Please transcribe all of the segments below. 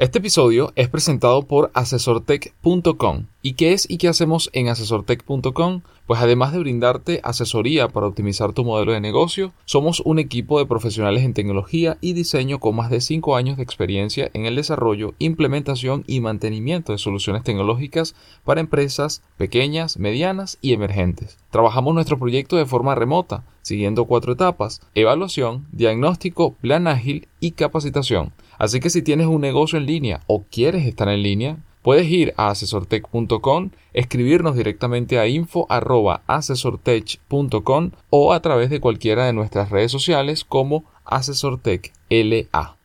Este episodio es presentado por asesortech.com. ¿Y qué es y qué hacemos en asesortech.com? Pues además de brindarte asesoría para optimizar tu modelo de negocio, somos un equipo de profesionales en tecnología y diseño con más de 5 años de experiencia en el desarrollo, implementación y mantenimiento de soluciones tecnológicas para empresas pequeñas, medianas y emergentes. Trabajamos nuestro proyecto de forma remota, siguiendo cuatro etapas, evaluación, diagnóstico, plan ágil y capacitación. Así que si tienes un negocio en línea o quieres estar en línea, puedes ir a asesortech.com, escribirnos directamente a info@asesortech.com o a través de cualquiera de nuestras redes sociales como Asesortech LA.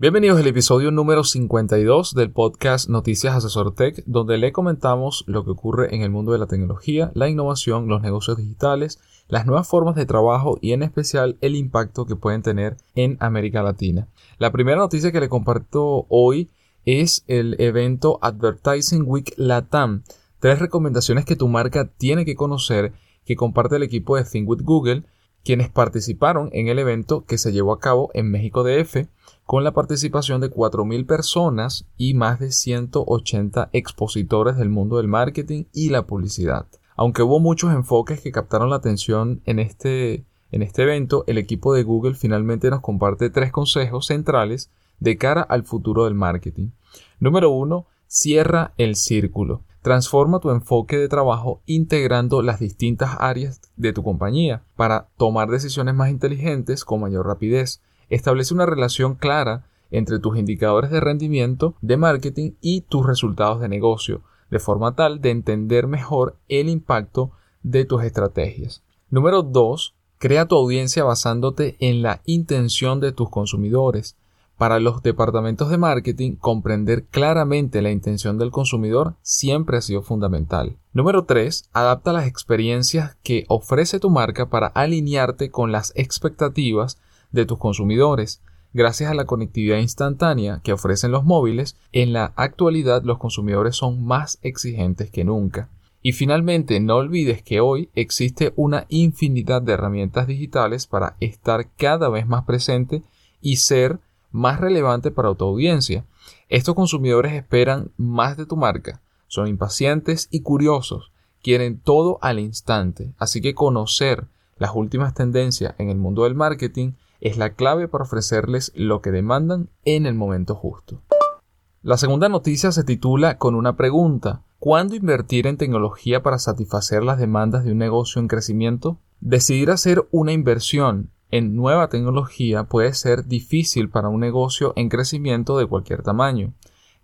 Bienvenidos al episodio número 52 del podcast Noticias Asesor Tech, donde le comentamos lo que ocurre en el mundo de la tecnología, la innovación, los negocios digitales, las nuevas formas de trabajo y en especial el impacto que pueden tener en América Latina. La primera noticia que le comparto hoy es el evento Advertising Week Latam. Tres recomendaciones que tu marca tiene que conocer que comparte el equipo de Think with Google, quienes participaron en el evento que se llevó a cabo en México DF con la participación de 4.000 personas y más de 180 expositores del mundo del marketing y la publicidad. Aunque hubo muchos enfoques que captaron la atención en este, en este evento, el equipo de Google finalmente nos comparte tres consejos centrales de cara al futuro del marketing. Número uno, cierra el círculo. Transforma tu enfoque de trabajo integrando las distintas áreas de tu compañía para tomar decisiones más inteligentes con mayor rapidez. Establece una relación clara entre tus indicadores de rendimiento de marketing y tus resultados de negocio, de forma tal de entender mejor el impacto de tus estrategias. Número 2. Crea tu audiencia basándote en la intención de tus consumidores. Para los departamentos de marketing, comprender claramente la intención del consumidor siempre ha sido fundamental. Número 3. Adapta las experiencias que ofrece tu marca para alinearte con las expectativas de tus consumidores. Gracias a la conectividad instantánea que ofrecen los móviles, en la actualidad los consumidores son más exigentes que nunca. Y finalmente, no olvides que hoy existe una infinidad de herramientas digitales para estar cada vez más presente y ser más relevante para tu audiencia. Estos consumidores esperan más de tu marca, son impacientes y curiosos, quieren todo al instante, así que conocer las últimas tendencias en el mundo del marketing es la clave para ofrecerles lo que demandan en el momento justo. La segunda noticia se titula con una pregunta. ¿Cuándo invertir en tecnología para satisfacer las demandas de un negocio en crecimiento? Decidir hacer una inversión en nueva tecnología puede ser difícil para un negocio en crecimiento de cualquier tamaño.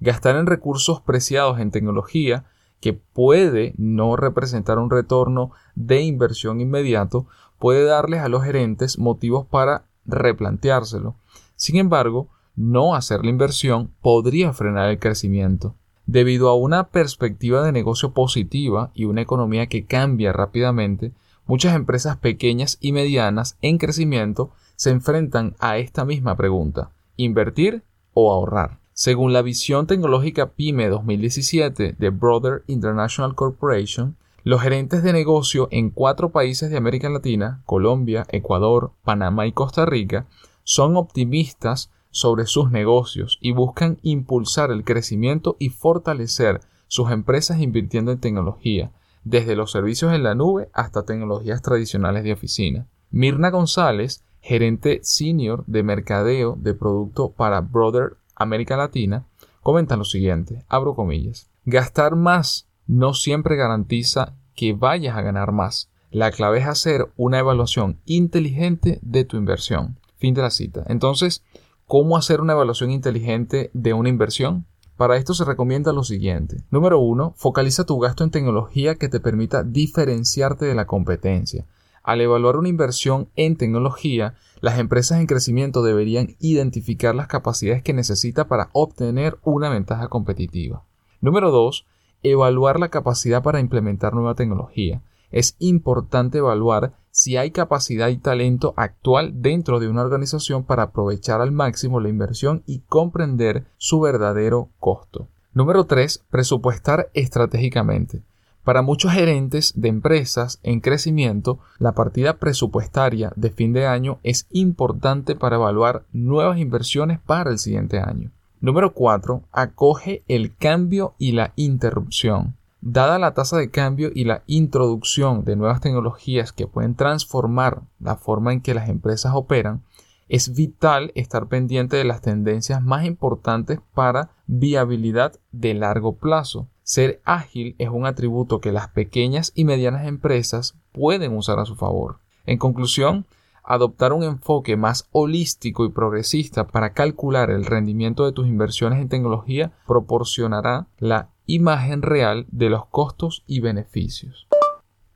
Gastar en recursos preciados en tecnología que puede no representar un retorno de inversión inmediato puede darles a los gerentes motivos para replanteárselo. Sin embargo, no hacer la inversión podría frenar el crecimiento. Debido a una perspectiva de negocio positiva y una economía que cambia rápidamente, muchas empresas pequeñas y medianas en crecimiento se enfrentan a esta misma pregunta, ¿invertir o ahorrar? Según la visión tecnológica PyME 2017 de Brother International Corporation, los gerentes de negocio en cuatro países de América Latina, Colombia, Ecuador, Panamá y Costa Rica, son optimistas sobre sus negocios y buscan impulsar el crecimiento y fortalecer sus empresas invirtiendo en tecnología, desde los servicios en la nube hasta tecnologías tradicionales de oficina. Mirna González, gerente senior de mercadeo de producto para Brother América Latina, comenta lo siguiente, abro comillas, gastar más no siempre garantiza que vayas a ganar más. La clave es hacer una evaluación inteligente de tu inversión. Fin de la cita. Entonces, ¿cómo hacer una evaluación inteligente de una inversión? Para esto se recomienda lo siguiente. Número uno, focaliza tu gasto en tecnología que te permita diferenciarte de la competencia. Al evaluar una inversión en tecnología, las empresas en crecimiento deberían identificar las capacidades que necesita para obtener una ventaja competitiva. Número 2 evaluar la capacidad para implementar nueva tecnología. es importante evaluar si hay capacidad y talento actual dentro de una organización para aprovechar al máximo la inversión y comprender su verdadero costo. Número 3. Presupuestar estratégicamente. Para muchos gerentes de empresas en crecimiento, la partida presupuestaria de fin de año es importante para evaluar nuevas inversiones para el siguiente año. Número 4. Acoge el cambio y la interrupción. Dada la tasa de cambio y la introducción de nuevas tecnologías que pueden transformar la forma en que las empresas operan, es vital estar pendiente de las tendencias más importantes para viabilidad de largo plazo. Ser ágil es un atributo que las pequeñas y medianas empresas pueden usar a su favor. En conclusión, adoptar un enfoque más holístico y progresista para calcular el rendimiento de tus inversiones en tecnología proporcionará la imagen real de los costos y beneficios.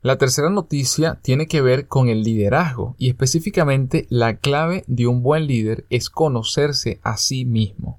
La tercera noticia tiene que ver con el liderazgo y específicamente la clave de un buen líder es conocerse a sí mismo.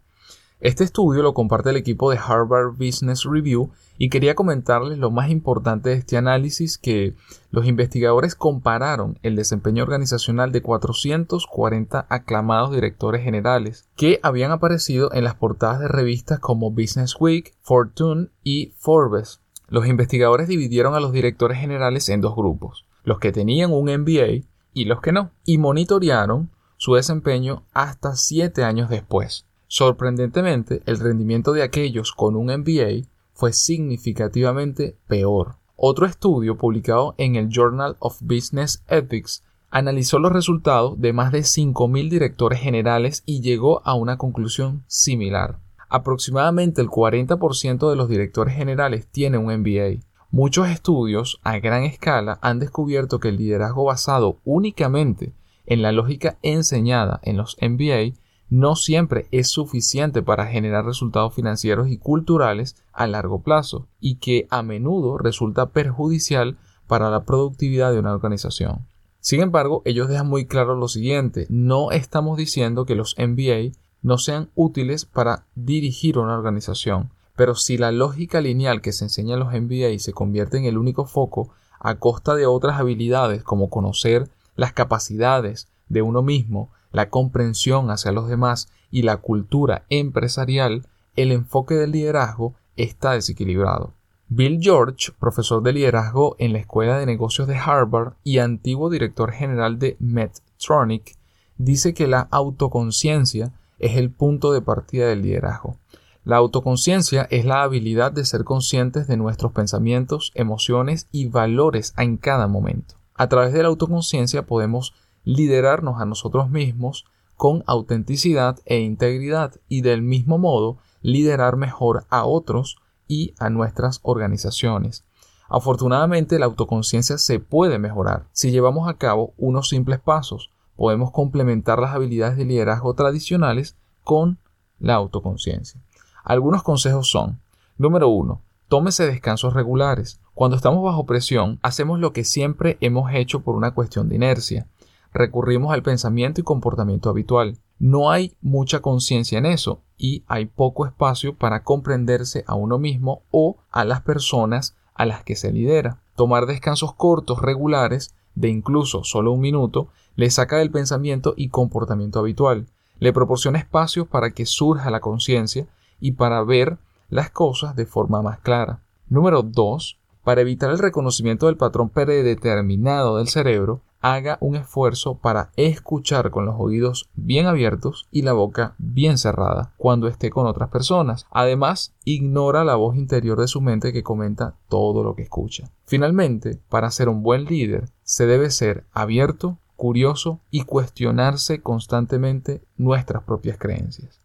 Este estudio lo comparte el equipo de Harvard Business Review y quería comentarles lo más importante de este análisis que los investigadores compararon el desempeño organizacional de 440 aclamados directores generales que habían aparecido en las portadas de revistas como Business Week, Fortune y Forbes. Los investigadores dividieron a los directores generales en dos grupos, los que tenían un MBA y los que no, y monitorearon su desempeño hasta siete años después. Sorprendentemente, el rendimiento de aquellos con un MBA fue significativamente peor. Otro estudio publicado en el Journal of Business Ethics analizó los resultados de más de 5.000 directores generales y llegó a una conclusión similar. Aproximadamente el 40% de los directores generales tiene un MBA. Muchos estudios a gran escala han descubierto que el liderazgo basado únicamente en la lógica enseñada en los MBA no siempre es suficiente para generar resultados financieros y culturales a largo plazo y que a menudo resulta perjudicial para la productividad de una organización. Sin embargo, ellos dejan muy claro lo siguiente, no estamos diciendo que los MBA no sean útiles para dirigir una organización, pero si la lógica lineal que se enseña en los MBA se convierte en el único foco a costa de otras habilidades como conocer las capacidades de uno mismo la comprensión hacia los demás y la cultura empresarial, el enfoque del liderazgo está desequilibrado. Bill George, profesor de liderazgo en la Escuela de Negocios de Harvard y antiguo director general de Medtronic, dice que la autoconciencia es el punto de partida del liderazgo. La autoconciencia es la habilidad de ser conscientes de nuestros pensamientos, emociones y valores en cada momento. A través de la autoconciencia podemos liderarnos a nosotros mismos con autenticidad e integridad y del mismo modo liderar mejor a otros y a nuestras organizaciones. Afortunadamente la autoconciencia se puede mejorar. Si llevamos a cabo unos simples pasos, podemos complementar las habilidades de liderazgo tradicionales con la autoconciencia. Algunos consejos son, número uno, tómese descansos regulares. Cuando estamos bajo presión, hacemos lo que siempre hemos hecho por una cuestión de inercia recurrimos al pensamiento y comportamiento habitual. No hay mucha conciencia en eso y hay poco espacio para comprenderse a uno mismo o a las personas a las que se lidera. Tomar descansos cortos regulares de incluso solo un minuto le saca del pensamiento y comportamiento habitual, le proporciona espacios para que surja la conciencia y para ver las cosas de forma más clara. Número 2. Para evitar el reconocimiento del patrón predeterminado del cerebro, haga un esfuerzo para escuchar con los oídos bien abiertos y la boca bien cerrada cuando esté con otras personas. Además, ignora la voz interior de su mente que comenta todo lo que escucha. Finalmente, para ser un buen líder, se debe ser abierto, curioso y cuestionarse constantemente nuestras propias creencias.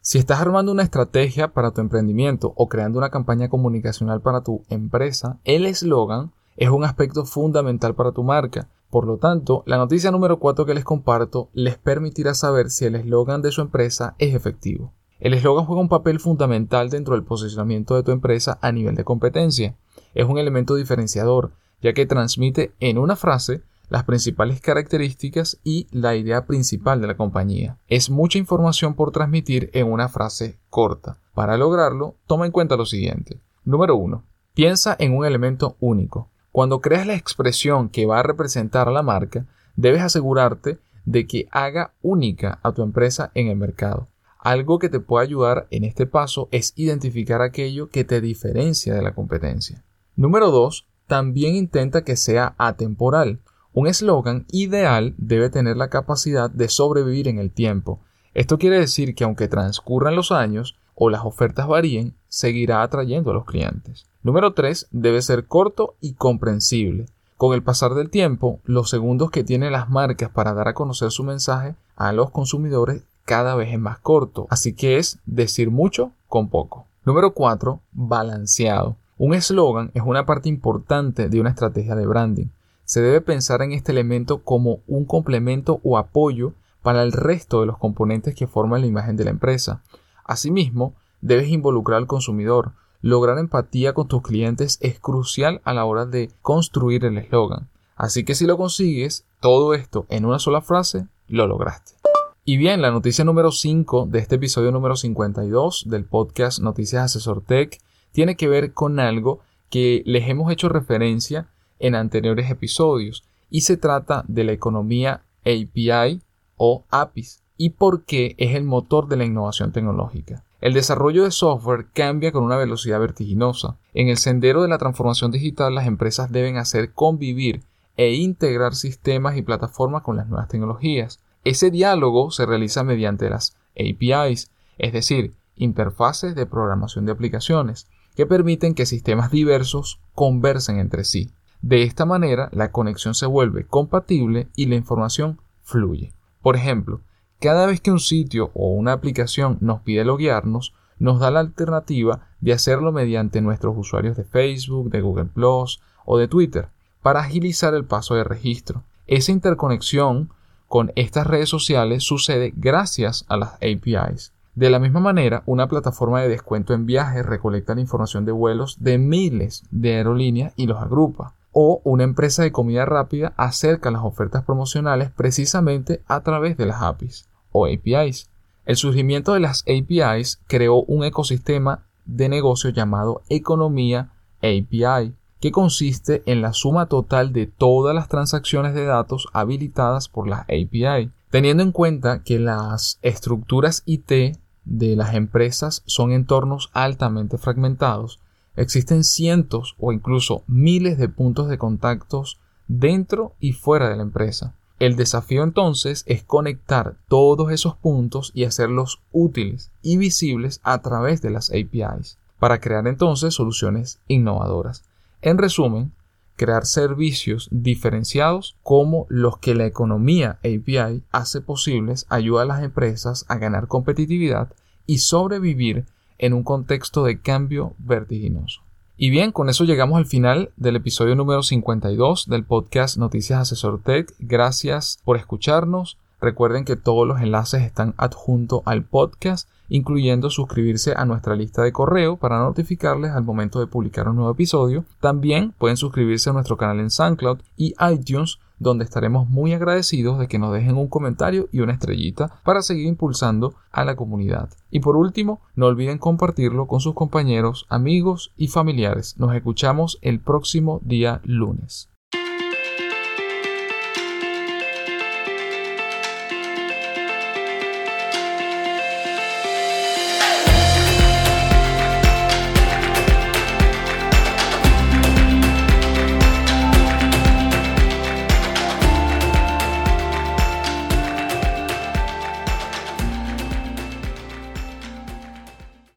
Si estás armando una estrategia para tu emprendimiento o creando una campaña comunicacional para tu empresa, el eslogan es un aspecto fundamental para tu marca por lo tanto, la noticia número 4 que les comparto les permitirá saber si el eslogan de su empresa es efectivo. El eslogan juega un papel fundamental dentro del posicionamiento de tu empresa a nivel de competencia. Es un elemento diferenciador, ya que transmite en una frase las principales características y la idea principal de la compañía. Es mucha información por transmitir en una frase corta. Para lograrlo, toma en cuenta lo siguiente. Número 1. Piensa en un elemento único. Cuando creas la expresión que va a representar a la marca, debes asegurarte de que haga única a tu empresa en el mercado. Algo que te puede ayudar en este paso es identificar aquello que te diferencia de la competencia. Número 2. También intenta que sea atemporal. Un eslogan ideal debe tener la capacidad de sobrevivir en el tiempo. Esto quiere decir que aunque transcurran los años o las ofertas varíen, seguirá atrayendo a los clientes. Número 3. Debe ser corto y comprensible. Con el pasar del tiempo, los segundos que tienen las marcas para dar a conocer su mensaje a los consumidores cada vez es más corto, así que es decir mucho con poco. Número 4. Balanceado. Un eslogan es una parte importante de una estrategia de branding. Se debe pensar en este elemento como un complemento o apoyo para el resto de los componentes que forman la imagen de la empresa. Asimismo, debes involucrar al consumidor. Lograr empatía con tus clientes es crucial a la hora de construir el eslogan. Así que si lo consigues, todo esto en una sola frase, lo lograste. Y bien, la noticia número 5 de este episodio número 52 del podcast Noticias Asesor Tech tiene que ver con algo que les hemos hecho referencia en anteriores episodios y se trata de la economía API o APIs y por qué es el motor de la innovación tecnológica. El desarrollo de software cambia con una velocidad vertiginosa. En el sendero de la transformación digital las empresas deben hacer convivir e integrar sistemas y plataformas con las nuevas tecnologías. Ese diálogo se realiza mediante las APIs, es decir, interfaces de programación de aplicaciones, que permiten que sistemas diversos conversen entre sí. De esta manera, la conexión se vuelve compatible y la información fluye. Por ejemplo, cada vez que un sitio o una aplicación nos pide loguearnos, nos da la alternativa de hacerlo mediante nuestros usuarios de Facebook, de Google Plus o de Twitter, para agilizar el paso de registro. Esa interconexión con estas redes sociales sucede gracias a las APIs. De la misma manera, una plataforma de descuento en viajes recolecta la información de vuelos de miles de aerolíneas y los agrupa. O una empresa de comida rápida acerca las ofertas promocionales precisamente a través de las APIs o APIs. El surgimiento de las APIs creó un ecosistema de negocio llamado economía API, que consiste en la suma total de todas las transacciones de datos habilitadas por la API, teniendo en cuenta que las estructuras IT de las empresas son entornos altamente fragmentados, existen cientos o incluso miles de puntos de contactos dentro y fuera de la empresa. El desafío entonces es conectar todos esos puntos y hacerlos útiles y visibles a través de las APIs, para crear entonces soluciones innovadoras. En resumen, crear servicios diferenciados como los que la economía API hace posibles ayuda a las empresas a ganar competitividad y sobrevivir en un contexto de cambio vertiginoso. Y bien, con eso llegamos al final del episodio número 52 del podcast Noticias Asesor Tech. Gracias por escucharnos. Recuerden que todos los enlaces están adjuntos al podcast incluyendo suscribirse a nuestra lista de correo para notificarles al momento de publicar un nuevo episodio. También pueden suscribirse a nuestro canal en SoundCloud y iTunes donde estaremos muy agradecidos de que nos dejen un comentario y una estrellita para seguir impulsando a la comunidad. Y por último, no olviden compartirlo con sus compañeros, amigos y familiares. Nos escuchamos el próximo día lunes.